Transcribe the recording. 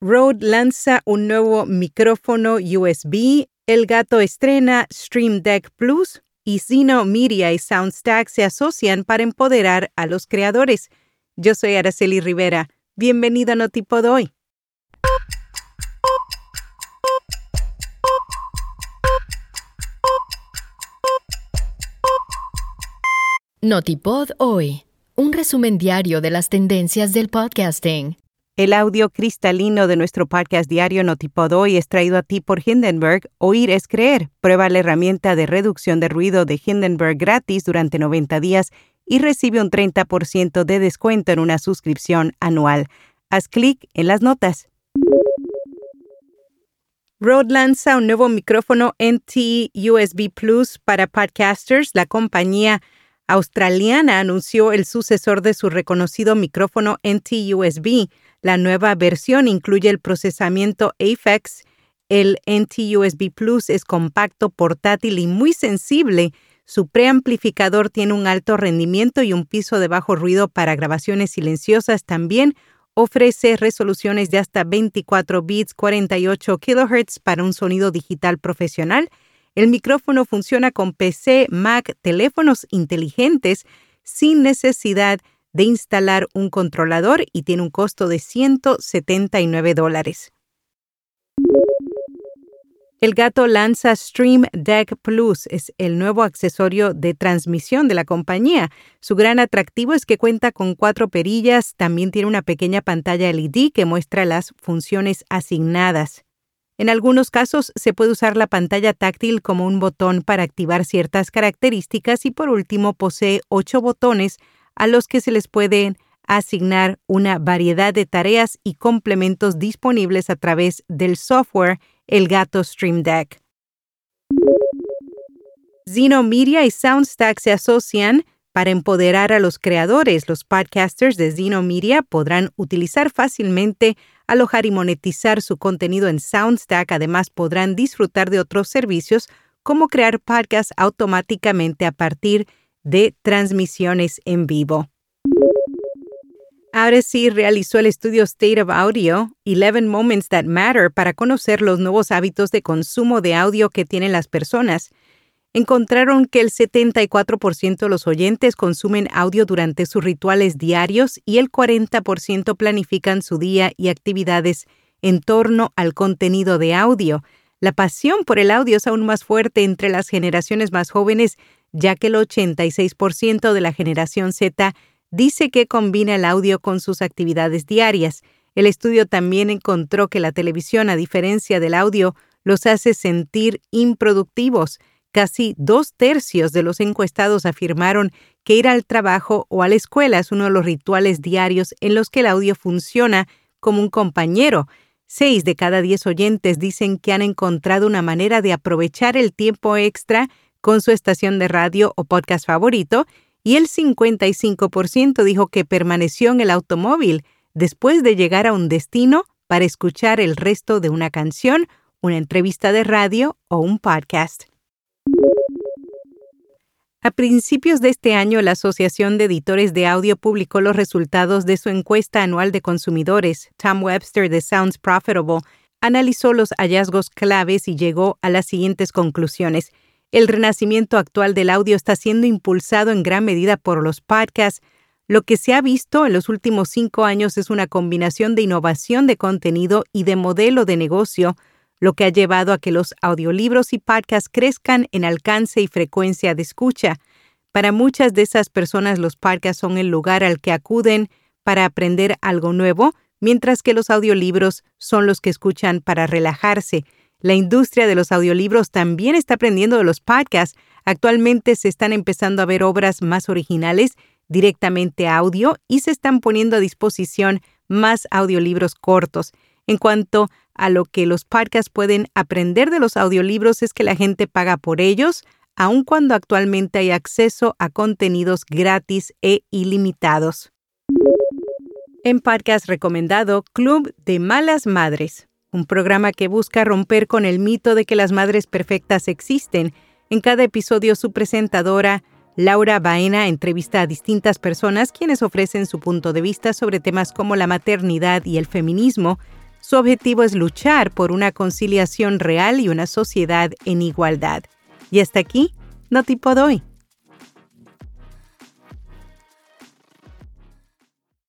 Rode lanza un nuevo micrófono USB, El Gato estrena Stream Deck Plus y Zeno Media y Soundstack se asocian para empoderar a los creadores. Yo soy Araceli Rivera. Bienvenido a Notipod hoy. Notipod hoy, un resumen diario de las tendencias del podcasting. El audio cristalino de nuestro podcast diario Notipod hoy es traído a ti por Hindenburg. Oír es creer. Prueba la herramienta de reducción de ruido de Hindenburg gratis durante 90 días y recibe un 30% de descuento en una suscripción anual. Haz clic en las notas. Rode lanza un nuevo micrófono NT USB Plus para podcasters. La compañía australiana anunció el sucesor de su reconocido micrófono NT USB. La nueva versión incluye el procesamiento AFEX. El NT USB Plus es compacto, portátil y muy sensible. Su preamplificador tiene un alto rendimiento y un piso de bajo ruido para grabaciones silenciosas. También ofrece resoluciones de hasta 24 bits 48 kHz para un sonido digital profesional. El micrófono funciona con PC, Mac, teléfonos inteligentes sin necesidad de de instalar un controlador y tiene un costo de 179 dólares. El gato lanza Stream Deck Plus, es el nuevo accesorio de transmisión de la compañía. Su gran atractivo es que cuenta con cuatro perillas, también tiene una pequeña pantalla LED que muestra las funciones asignadas. En algunos casos se puede usar la pantalla táctil como un botón para activar ciertas características y por último posee ocho botones a los que se les pueden asignar una variedad de tareas y complementos disponibles a través del software El Gato Stream Deck. Zeno Media y Soundstack se asocian para empoderar a los creadores. Los podcasters de Zeno Media podrán utilizar fácilmente, alojar y monetizar su contenido en Soundstack. Además, podrán disfrutar de otros servicios como crear podcasts automáticamente a partir de de transmisiones en vivo. Ahora sí realizó el estudio State of Audio, 11 Moments That Matter, para conocer los nuevos hábitos de consumo de audio que tienen las personas. Encontraron que el 74% de los oyentes consumen audio durante sus rituales diarios y el 40% planifican su día y actividades en torno al contenido de audio. La pasión por el audio es aún más fuerte entre las generaciones más jóvenes ya que el 86% de la generación Z dice que combina el audio con sus actividades diarias. El estudio también encontró que la televisión, a diferencia del audio, los hace sentir improductivos. Casi dos tercios de los encuestados afirmaron que ir al trabajo o a la escuela es uno de los rituales diarios en los que el audio funciona como un compañero. Seis de cada diez oyentes dicen que han encontrado una manera de aprovechar el tiempo extra con su estación de radio o podcast favorito y el 55% dijo que permaneció en el automóvil después de llegar a un destino para escuchar el resto de una canción, una entrevista de radio o un podcast. A principios de este año, la Asociación de Editores de Audio publicó los resultados de su encuesta anual de consumidores. Tom Webster de Sounds Profitable analizó los hallazgos claves y llegó a las siguientes conclusiones. El renacimiento actual del audio está siendo impulsado en gran medida por los podcasts. Lo que se ha visto en los últimos cinco años es una combinación de innovación de contenido y de modelo de negocio, lo que ha llevado a que los audiolibros y podcasts crezcan en alcance y frecuencia de escucha. Para muchas de esas personas los podcasts son el lugar al que acuden para aprender algo nuevo, mientras que los audiolibros son los que escuchan para relajarse. La industria de los audiolibros también está aprendiendo de los podcasts. Actualmente se están empezando a ver obras más originales directamente audio y se están poniendo a disposición más audiolibros cortos. En cuanto a lo que los podcasts pueden aprender de los audiolibros es que la gente paga por ellos, aun cuando actualmente hay acceso a contenidos gratis e ilimitados. En podcast recomendado, Club de Malas Madres un programa que busca romper con el mito de que las madres perfectas existen. En cada episodio su presentadora, Laura Baena, entrevista a distintas personas quienes ofrecen su punto de vista sobre temas como la maternidad y el feminismo. Su objetivo es luchar por una conciliación real y una sociedad en igualdad. Y hasta aquí, no tipo doy.